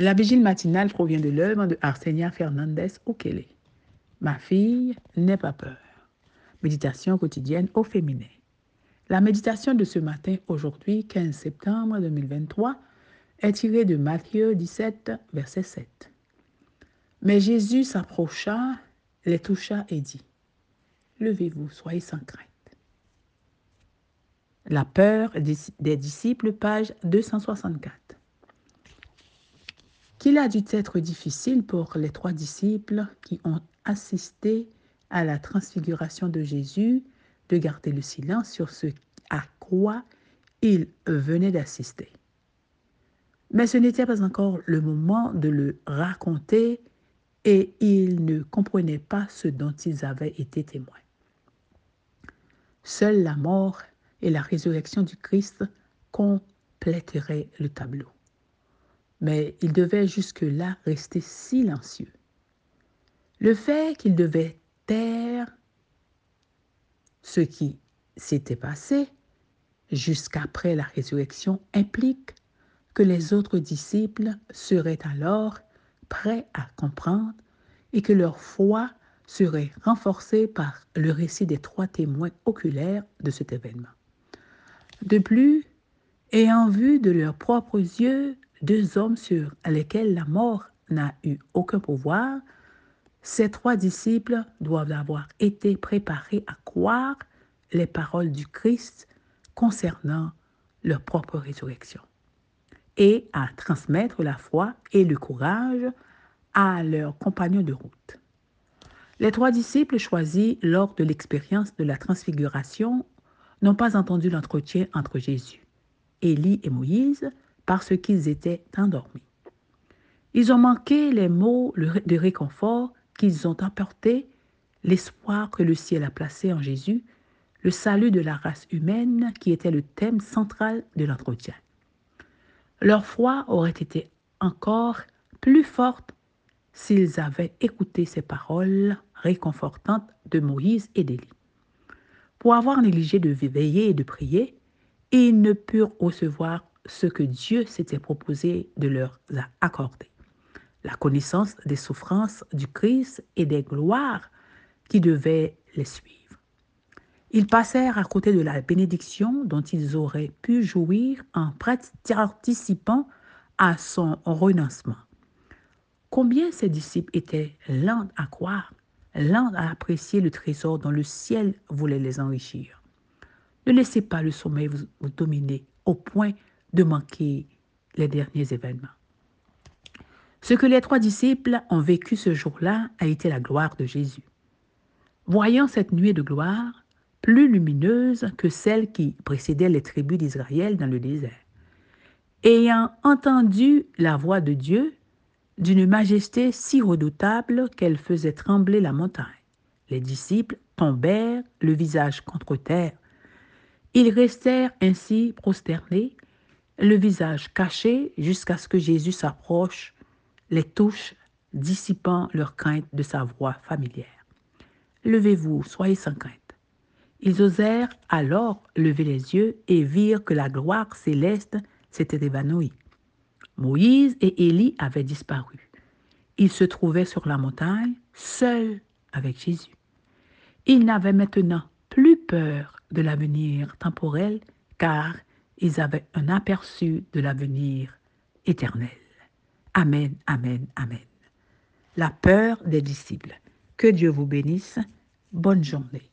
La vigile matinale provient de l'œuvre de Arsenia Fernandez Okele. Ma fille, n'aie pas peur. Méditation quotidienne au féminin. La méditation de ce matin, aujourd'hui, 15 septembre 2023, est tirée de Matthieu 17, verset 7. Mais Jésus s'approcha, les toucha et dit, Levez-vous, soyez sans crainte. La peur des disciples, page 264. Qu'il a dû être difficile pour les trois disciples qui ont assisté à la transfiguration de Jésus de garder le silence sur ce à quoi ils venaient d'assister. Mais ce n'était pas encore le moment de le raconter et ils ne comprenaient pas ce dont ils avaient été témoins. Seule la mort et la résurrection du Christ compléteraient le tableau. Mais ils devaient jusque-là rester silencieux. Le fait qu'ils devaient taire ce qui s'était passé jusqu'après la résurrection implique que les autres disciples seraient alors prêts à comprendre et que leur foi serait renforcée par le récit des trois témoins oculaires de cet événement. De plus, ayant vu de leurs propres yeux deux hommes sur lesquels la mort n'a eu aucun pouvoir, ces trois disciples doivent avoir été préparés à croire les paroles du Christ concernant leur propre résurrection et à transmettre la foi et le courage à leurs compagnons de route. Les trois disciples choisis lors de l'expérience de la transfiguration n'ont pas entendu l'entretien entre Jésus, Élie et Moïse parce qu'ils étaient endormis. Ils ont manqué les mots de réconfort qu'ils ont apporté, l'espoir que le ciel a placé en Jésus, le salut de la race humaine qui était le thème central de l'entretien. Leur foi aurait été encore plus forte s'ils avaient écouté ces paroles réconfortantes de Moïse et d'Élie. Pour avoir négligé de veiller et de prier, ils ne purent recevoir ce que Dieu s'était proposé de leur accorder la connaissance des souffrances du Christ et des gloires qui devaient les suivre. Ils passèrent à côté de la bénédiction dont ils auraient pu jouir en participant à son renoncement. Combien ces disciples étaient lents à croire, lents à apprécier le trésor dont le ciel voulait les enrichir. Ne laissez pas le sommeil vous dominer au point de manquer les derniers événements. Ce que les trois disciples ont vécu ce jour-là a été la gloire de Jésus. Voyant cette nuée de gloire, plus lumineuse que celle qui précédait les tribus d'Israël dans le désert, ayant entendu la voix de Dieu d'une majesté si redoutable qu'elle faisait trembler la montagne, les disciples tombèrent le visage contre terre. Ils restèrent ainsi prosternés, le visage caché jusqu'à ce que Jésus s'approche les touches dissipant leur crainte de sa voix familière. Levez-vous, soyez sans crainte. Ils osèrent alors lever les yeux et virent que la gloire céleste s'était évanouie. Moïse et Élie avaient disparu. Ils se trouvaient sur la montagne, seuls avec Jésus. Ils n'avaient maintenant plus peur de l'avenir temporel, car ils avaient un aperçu de l'avenir éternel. Amen, amen, amen. La peur des disciples. Que Dieu vous bénisse. Bonne journée.